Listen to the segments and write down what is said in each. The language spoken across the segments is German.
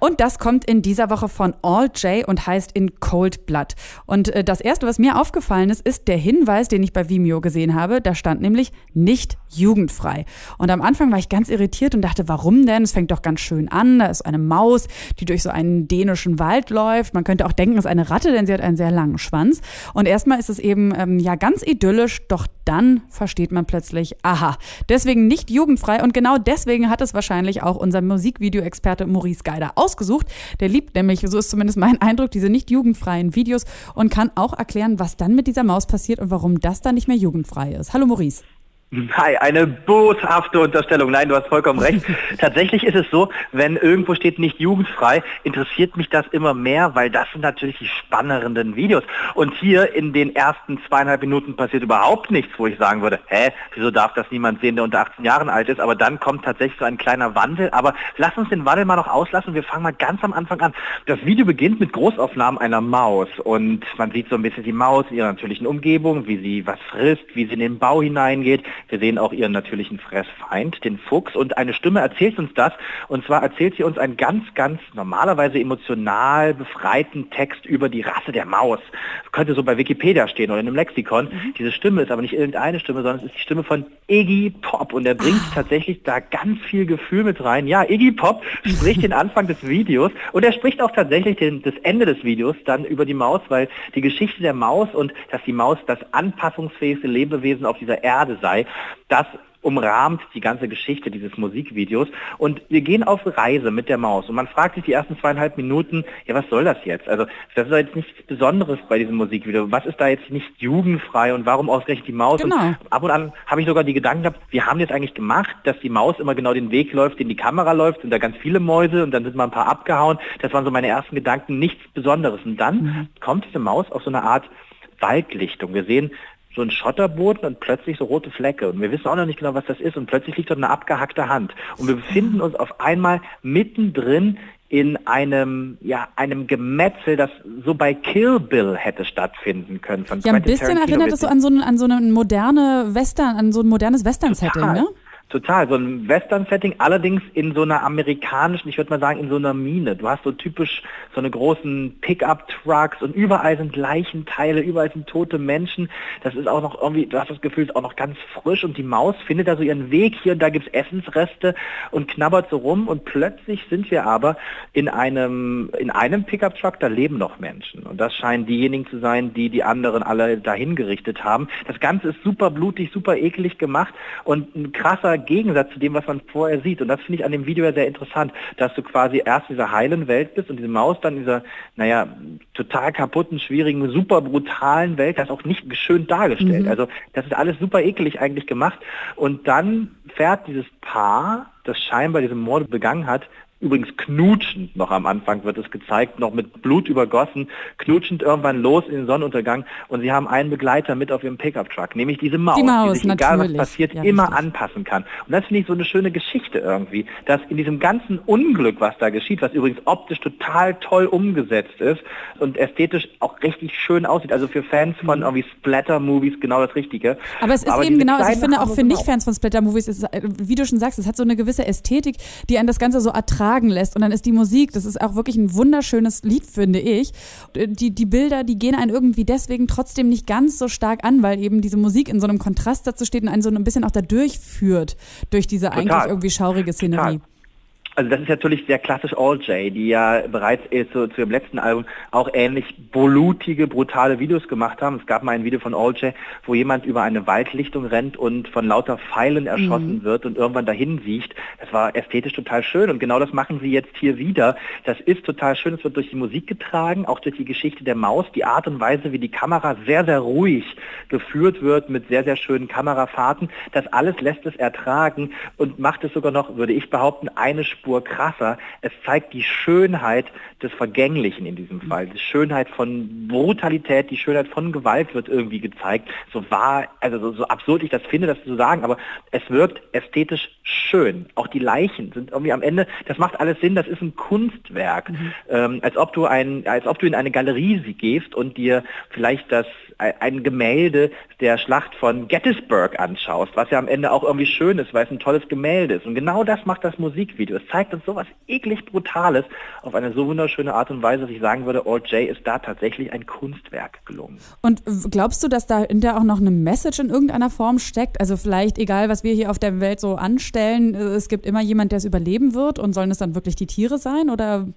Und das kommt in dieser Woche von All J und heißt in Cold Blood. Und äh, das erste, was mir aufgefallen ist, ist der Hinweis, den ich bei Vimeo gesehen habe. Da stand nämlich nicht jugendfrei. Und am Anfang war ich ganz irritiert und dachte, warum denn? Es fängt doch ganz schön an. Da ist eine Maus, die durch so einen dänischen Wald läuft. Man könnte auch denken, es ist eine Ratte, denn sie hat einen sehr langen Schwanz. Und erstmal ist es eben ähm, ja ganz idyllisch, doch dann versteht man plötzlich, aha, deswegen nicht jugendfrei. Und genau deswegen hat es wahrscheinlich auch unser Musikvideo-Experte Maurice Geider aus ausgesucht. Der liebt nämlich, so ist zumindest mein Eindruck, diese nicht jugendfreien Videos und kann auch erklären, was dann mit dieser Maus passiert und warum das dann nicht mehr jugendfrei ist. Hallo Maurice. Hi, eine boshafte Unterstellung. Nein, du hast vollkommen recht. Tatsächlich ist es so, wenn irgendwo steht nicht jugendfrei, interessiert mich das immer mehr, weil das sind natürlich die spannenden Videos. Und hier in den ersten zweieinhalb Minuten passiert überhaupt nichts, wo ich sagen würde, hä, wieso darf das niemand sehen, der unter 18 Jahren alt ist? Aber dann kommt tatsächlich so ein kleiner Wandel. Aber lass uns den Wandel mal noch auslassen. Wir fangen mal ganz am Anfang an. Das Video beginnt mit Großaufnahmen einer Maus und man sieht so ein bisschen die Maus in ihrer natürlichen Umgebung, wie sie was frisst, wie sie in den Bau hineingeht wir sehen auch ihren natürlichen Fressfeind, den Fuchs. Und eine Stimme erzählt uns das. Und zwar erzählt sie uns einen ganz, ganz normalerweise emotional befreiten Text über die Rasse der Maus. Das könnte so bei Wikipedia stehen oder in einem Lexikon. Mhm. Diese Stimme ist aber nicht irgendeine Stimme, sondern es ist die Stimme von Iggy Pop. Und er bringt ah. tatsächlich da ganz viel Gefühl mit rein. Ja, Iggy Pop spricht den Anfang des Videos und er spricht auch tatsächlich den, das Ende des Videos dann über die Maus, weil die Geschichte der Maus und dass die Maus das anpassungsfähigste Lebewesen auf dieser Erde sei, das umrahmt die ganze Geschichte dieses Musikvideos. Und wir gehen auf Reise mit der Maus. Und man fragt sich die ersten zweieinhalb Minuten, ja, was soll das jetzt? Also das ist jetzt nichts Besonderes bei diesem Musikvideo. Was ist da jetzt nicht jugendfrei und warum ausgerechnet die Maus? Genau. Und ab und an habe ich sogar die Gedanken gehabt, wir haben jetzt eigentlich gemacht, dass die Maus immer genau den Weg läuft, den die Kamera läuft, sind da ganz viele Mäuse und dann sind mal ein paar abgehauen. Das waren so meine ersten Gedanken, nichts Besonderes. Und dann mhm. kommt diese Maus auf so eine Art Waldlichtung. Wir sehen so ein Schotterboden und plötzlich so rote Flecke. Und wir wissen auch noch nicht genau, was das ist. Und plötzlich liegt dort eine abgehackte Hand. Und wir befinden uns auf einmal mittendrin in einem, ja, einem Gemetzel, das so bei Kill Bill hätte stattfinden können. Von ja, ein bisschen Tarantino erinnert es so an so, ein, an so eine moderne Western, an so ein modernes Western-Setting, ne? Total, so ein Western-Setting, allerdings in so einer amerikanischen, ich würde mal sagen, in so einer Mine. Du hast so typisch so eine großen Pickup-Trucks und überall sind Leichenteile, überall sind tote Menschen. Das ist auch noch irgendwie, du hast das Gefühl, es ist auch noch ganz frisch und die Maus findet da so ihren Weg hier und da gibt's Essensreste und knabbert so rum und plötzlich sind wir aber in einem, in einem Pickup-Truck, da leben noch Menschen. Und das scheinen diejenigen zu sein, die die anderen alle dahin gerichtet haben. Das Ganze ist super blutig, super eklig gemacht und ein krasser Gegensatz zu dem, was man vorher sieht. Und das finde ich an dem Video ja sehr interessant, dass du quasi erst in dieser heilen Welt bist und diese Maus dann in dieser, naja, total kaputten, schwierigen, super brutalen Welt, das auch nicht schön dargestellt. Mhm. Also das ist alles super ekelig eigentlich gemacht. Und dann fährt dieses Paar, das scheinbar diesen Mord begangen hat, übrigens knutschend noch am Anfang wird es gezeigt, noch mit Blut übergossen, knutschend irgendwann los in den Sonnenuntergang und sie haben einen Begleiter mit auf ihrem Pickup-Truck, nämlich diese Maus, die, Maus, die sich, egal was passiert, ja, immer richtig. anpassen kann. Und das finde ich so eine schöne Geschichte irgendwie, dass in diesem ganzen Unglück, was da geschieht, was übrigens optisch total toll umgesetzt ist und ästhetisch auch richtig schön aussieht, also für Fans von mhm. irgendwie Splatter-Movies genau das Richtige. Aber es ist Aber eben genau, also ich finde auch für Nicht-Fans von Splatter-Movies, wie du schon sagst, es hat so eine gewisse Ästhetik, die einen das Ganze so attraktiv tragen lässt. Und dann ist die Musik, das ist auch wirklich ein wunderschönes Lied, finde ich. Die, die Bilder, die gehen einen irgendwie deswegen trotzdem nicht ganz so stark an, weil eben diese Musik in so einem Kontrast dazu steht und einen so ein bisschen auch da durchführt, durch diese Total. eigentlich irgendwie schaurige Szenerie. Total. Also das ist natürlich sehr klassisch All J, die ja bereits äh, zu, zu ihrem letzten Album auch ähnlich blutige, brutale Videos gemacht haben. Es gab mal ein Video von All J, wo jemand über eine Waldlichtung rennt und von lauter Pfeilen erschossen mhm. wird und irgendwann dahin siecht. Das war ästhetisch total schön und genau das machen sie jetzt hier wieder. Das ist total schön, es wird durch die Musik getragen, auch durch die Geschichte der Maus, die Art und Weise, wie die Kamera sehr, sehr ruhig geführt wird mit sehr, sehr schönen Kamerafahrten. Das alles lässt es ertragen und macht es sogar noch, würde ich behaupten, eine Spur Spur krasser. Es zeigt die Schönheit des Vergänglichen in diesem Fall. Die Schönheit von Brutalität, die Schönheit von Gewalt wird irgendwie gezeigt. So wahr, also so, so absurd ich das finde, das zu sagen, aber es wirkt ästhetisch schön. Auch die Leichen sind irgendwie am Ende, das macht alles Sinn, das ist ein Kunstwerk. Mhm. Ähm, als ob du ein, als ob du in eine Galerie gehst und dir vielleicht das ein Gemälde der Schlacht von Gettysburg anschaust, was ja am Ende auch irgendwie schön ist, weil es ein tolles Gemälde ist. Und genau das macht das Musikvideo. Es zeigt uns sowas eklig Brutales auf eine so wunderschöne Art und Weise, dass ich sagen würde, Old J ist da tatsächlich ein Kunstwerk gelungen. Und glaubst du, dass da in der auch noch eine Message in irgendeiner Form steckt? Also vielleicht, egal was wir hier auf der Welt so anstellen, es gibt immer jemand, der es überleben wird und sollen es dann wirklich die Tiere sein oder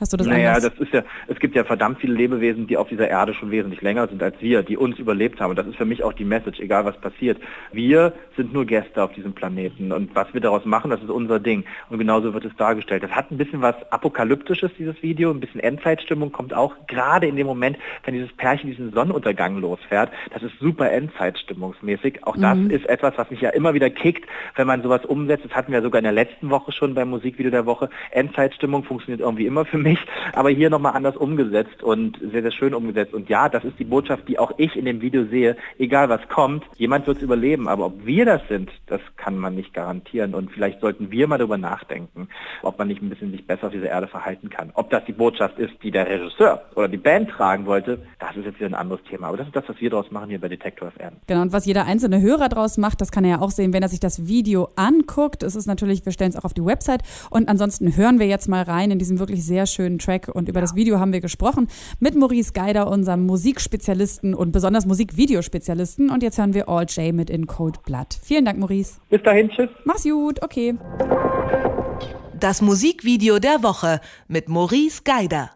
Hast du das Naja, anders? das ist ja, es gibt ja verdammt viele Lebewesen, die auf dieser Erde schon wesentlich länger sind als wir, die uns überlebt haben. Und das ist für mich auch die Message, egal was passiert. Wir sind nur Gäste auf diesem Planeten und was wir daraus machen, das ist unser Ding. Und genauso wird es dargestellt. Das hat ein bisschen was Apokalyptisches, dieses Video, ein bisschen Endzeitstimmung kommt auch gerade in dem Moment, wenn dieses Pärchen diesen Sonnenuntergang losfährt. Das ist super Endzeitstimmungsmäßig. Auch das mhm. ist etwas, was mich ja immer wieder kickt, wenn man sowas umsetzt. Das hatten wir sogar in der letzten Woche schon beim Musikvideo der Woche. Endzeitstimmung funktioniert irgendwie immer für mich nicht, aber hier nochmal anders umgesetzt und sehr, sehr schön umgesetzt. Und ja, das ist die Botschaft, die auch ich in dem Video sehe. Egal was kommt, jemand wird es überleben. Aber ob wir das sind, das kann man nicht garantieren. Und vielleicht sollten wir mal darüber nachdenken, ob man nicht ein bisschen sich besser auf dieser Erde verhalten kann. Ob das die Botschaft ist, die der Regisseur oder die Band tragen wollte, das ist jetzt wieder ein anderes Thema. Aber das ist das, was wir daraus machen hier bei Detektor FM. Genau, und was jeder einzelne Hörer daraus macht, das kann er ja auch sehen, wenn er sich das Video anguckt. Es ist natürlich, wir stellen es auch auf die Website. Und ansonsten hören wir jetzt mal rein in diesem wirklich sehr schönen schönen Track und über das Video haben wir gesprochen mit Maurice Geider, unserem Musikspezialisten und besonders Musikvideospezialisten. Und jetzt hören wir All J mit In Cold Blood. Vielen Dank, Maurice. Bis dahin, tschüss. Mach's gut, okay. Das Musikvideo der Woche mit Maurice Geider.